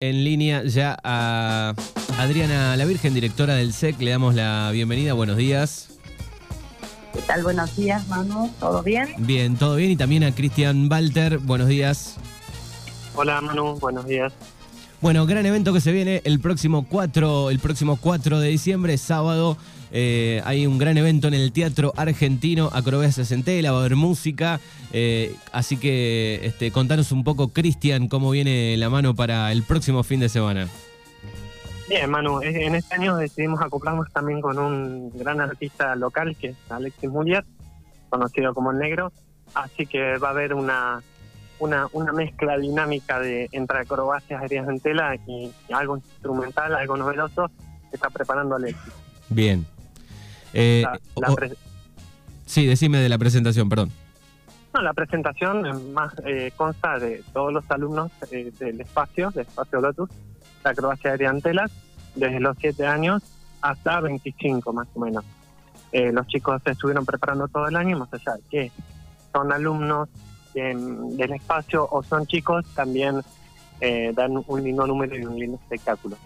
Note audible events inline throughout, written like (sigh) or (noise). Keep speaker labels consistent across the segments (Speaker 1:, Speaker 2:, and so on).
Speaker 1: en línea ya a Adriana La Virgen, directora del SEC. Le damos la bienvenida. Buenos días.
Speaker 2: ¿Qué tal? Buenos días, Manu. ¿Todo bien?
Speaker 1: Bien, todo bien. Y también a Cristian Walter. Buenos días.
Speaker 3: Hola, Manu. Buenos días.
Speaker 1: Bueno, gran evento que se viene el próximo 4, el próximo 4 de diciembre, sábado. Eh, hay un gran evento en el Teatro Argentino, Acrobacias en Tela, va a haber música. Eh, así que este, contanos un poco, Cristian, cómo viene la mano para el próximo fin de semana.
Speaker 3: Bien, Manu, en este año decidimos acoplarnos también con un gran artista local que es Alexis Muliat, conocido como El Negro. Así que va a haber una una, una mezcla dinámica de entre acrobacias aéreas en tela y, algo instrumental, algo novedoso que está preparando Alexis.
Speaker 1: Bien. Eh, sí, decime de la presentación, perdón.
Speaker 3: No, la presentación más eh, consta de todos los alumnos eh, del espacio, del espacio Lotus, la acrobacia aérea en tela, desde los 7 años hasta 25 más o menos. los chicos se estuvieron preparando todo el año, más allá de que son alumnos del espacio o son chicos, también eh, dan un lindo número y un lindo espectáculo.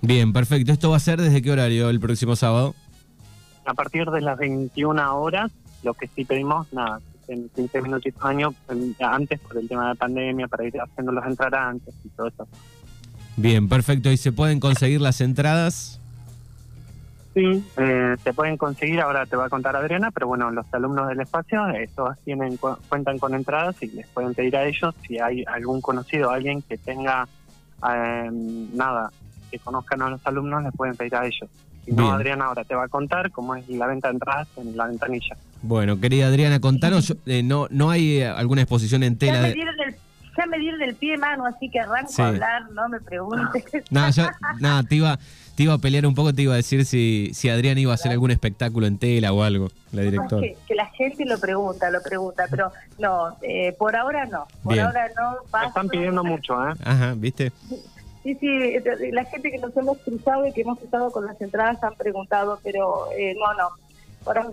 Speaker 1: Bien, perfecto. ¿Esto va a ser desde qué horario el próximo sábado?
Speaker 3: A partir de las 21 horas, lo que sí pedimos, nada, en 15 minutos años, antes por el tema de la pandemia, para ir haciéndolos entrar antes y todo eso.
Speaker 1: Bien, perfecto. ¿Y se pueden conseguir las entradas?
Speaker 3: Sí, eh, se pueden conseguir, ahora te va a contar Adriana, pero bueno, los alumnos del espacio, estos tienen cuentan con entradas y les pueden pedir a ellos si hay algún conocido, alguien que tenga eh, nada, que conozcan a los alumnos, les pueden pedir a ellos. Si no, Adriana ahora te va a contar cómo es la venta de entradas en la ventanilla.
Speaker 1: Bueno, querida Adriana, contanos, (laughs) eh, no no hay alguna exposición en tela.
Speaker 2: Ya me dieron el, ya me dieron el pie mano, así que arranco a hablar, no me preguntes.
Speaker 1: nada, nada, te iba te iba a pelear un poco, te iba a decir si, si Adrián iba a hacer algún espectáculo en tela o algo, la directora.
Speaker 2: que, la gente lo pregunta, lo pregunta, pero no, eh, por ahora no. Por ahora no.
Speaker 3: están pidiendo mucho, ¿eh?
Speaker 1: Ajá, ¿viste?
Speaker 2: Sí, sí, la gente que nos hemos cruzado y que hemos estado con las entradas han preguntado, pero eh, no, no. Por ahora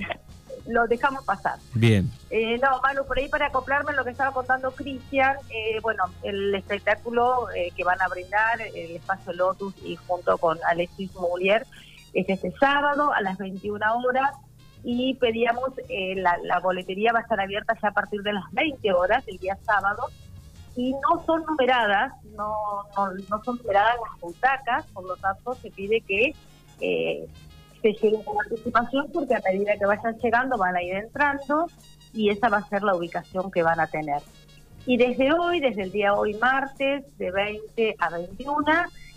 Speaker 2: lo dejamos pasar.
Speaker 1: Bien.
Speaker 2: Eh, no, Manu, por ahí para acoplarme a lo que estaba contando Cristian, eh, bueno, el espectáculo eh, que van a brindar el espacio Lotus y junto con Alexis Moulier es este sábado a las 21 horas y pedíamos, la, la, boletería va a estar abierta ya a partir de las 20 horas el día sábado y no son numeradas, no, no, no son numeradas las butacas, por lo tanto se pide que que lleguen con anticipación porque a medida que vayan llegando van a ir entrando y esa va a ser la ubicación que van a tener. Y desde hoy, desde el día hoy martes, de 20 a 21,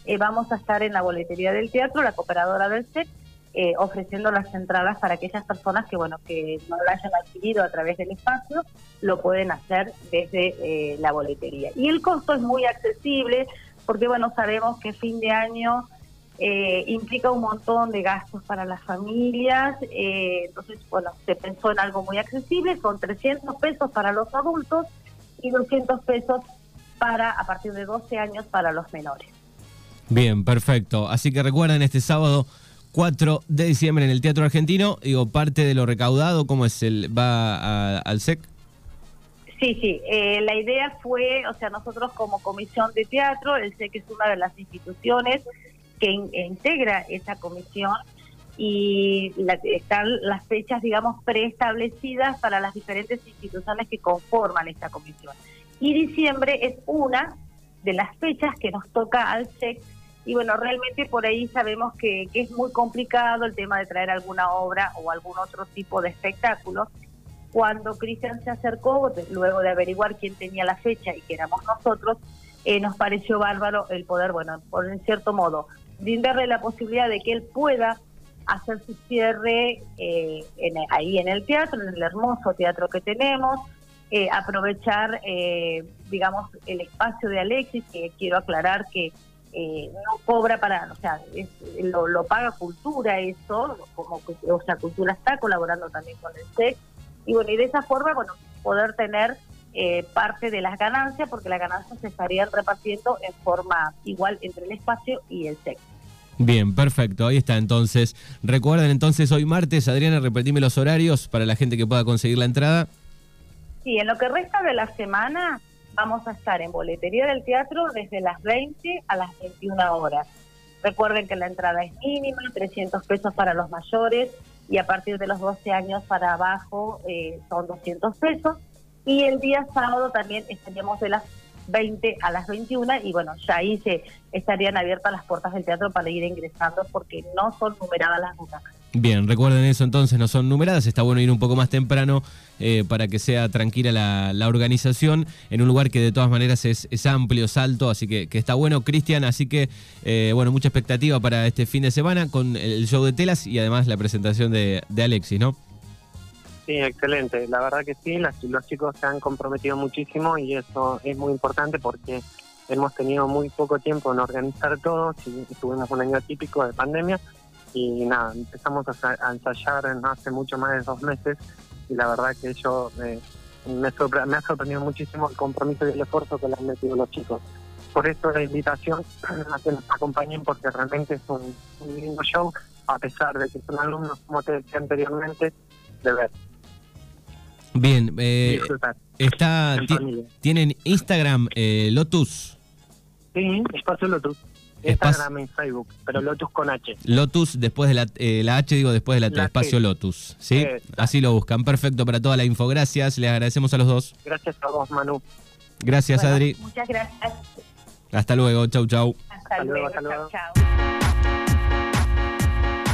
Speaker 2: eh, vamos a estar en la boletería del teatro, la cooperadora del SEC, eh, ofreciendo las entradas para aquellas personas que bueno que no lo hayan adquirido a través del espacio, lo pueden hacer desde eh, la boletería. Y el costo es muy accesible, porque bueno, sabemos que fin de año eh, implica un montón de gastos para las familias, eh, entonces, bueno, se pensó en algo muy accesible, con 300 pesos para los adultos y 200 pesos para, a partir de 12 años, para los menores.
Speaker 1: Bien, perfecto. Así que recuerden, este sábado 4 de diciembre en el Teatro Argentino, digo, parte de lo recaudado, ¿cómo es el, va al SEC?
Speaker 2: Sí, sí, eh, la idea fue, o sea, nosotros como comisión de teatro, el SEC es una de las instituciones que integra esa comisión y están las fechas, digamos, preestablecidas para las diferentes instituciones que conforman esta comisión. Y diciembre es una de las fechas que nos toca al SEC y bueno, realmente por ahí sabemos que, que, es muy complicado el tema de traer alguna obra o algún otro tipo de espectáculo. Cuando Cristian se acercó, luego de averiguar quién tenía la fecha y que éramos nosotros, eh, nos pareció bárbaro el poder, bueno, por en cierto modo, brindarle la posibilidad de que él pueda hacer su cierre eh, ahí en el teatro, en el hermoso teatro que tenemos, eh, aprovechar, eh, digamos, el espacio de Alexis, que quiero aclarar que no cobra para, o sea, lo, paga cultura eso, como o sea, cultura está colaborando también con el SEC, y bueno, y de esa forma, bueno, poder tener parte de las ganancias, porque las ganancias se estarían repartiendo en forma igual entre el espacio y el sexo.
Speaker 1: Bien, perfecto, ahí está entonces. Recuerden entonces hoy martes, Adriana, repetime los horarios para la gente que pueda conseguir la entrada.
Speaker 2: Sí, en lo que resta de la semana vamos a estar en boletería del teatro desde las 20 a las 21 horas. Recuerden que la entrada es mínima, 300 pesos para los mayores y a partir de los 12 años para abajo eh, son 200 pesos. Y el día sábado también estaríamos de las 20 a las 21 y bueno, ya ahí se estarían abiertas las puertas del teatro para ir ingresando porque no son numeradas las butacas.
Speaker 1: Bien, recuerden eso entonces, no son numeradas, está bueno ir un poco más temprano eh, para que sea tranquila la, organización en un lugar que de todas maneras es, amplio, es alto, así que, está bueno, Cristian, así que eh, bueno, mucha expectativa para este fin de semana con el show de telas y además la presentación de, de Alexis, ¿no?
Speaker 3: Sí, excelente. La verdad que sí, los chicos se han comprometido muchísimo y eso es muy importante porque hemos tenido muy poco tiempo en organizar todo. Tuvimos un año típico de pandemia y nada, empezamos a, ensayar en hace mucho más de dos meses y la verdad que yo eh, me, ha sorprendido muchísimo el compromiso y el esfuerzo que le han metido los chicos. Por eso la invitación (clears throat) a que nos acompañen porque realmente es un, lindo show, a pesar de que son alumnos, como te decía anteriormente, de ver.
Speaker 1: Bien, eh, está, tienen Instagram eh, Lotus.
Speaker 3: Sí, espacio Lotus. Instagram y Facebook, pero Lotus con H.
Speaker 1: Lotus después de la, eh, la H, digo después de la, espacio Lotus. ¿sí? Así lo buscan. Perfecto para toda la info. Gracias, les agradecemos a los dos.
Speaker 3: Gracias a vos, Manu.
Speaker 1: Gracias, Adri.
Speaker 2: Muchas gracias.
Speaker 1: Hasta luego, chau, chau.
Speaker 2: Hasta, luego, chau, chau.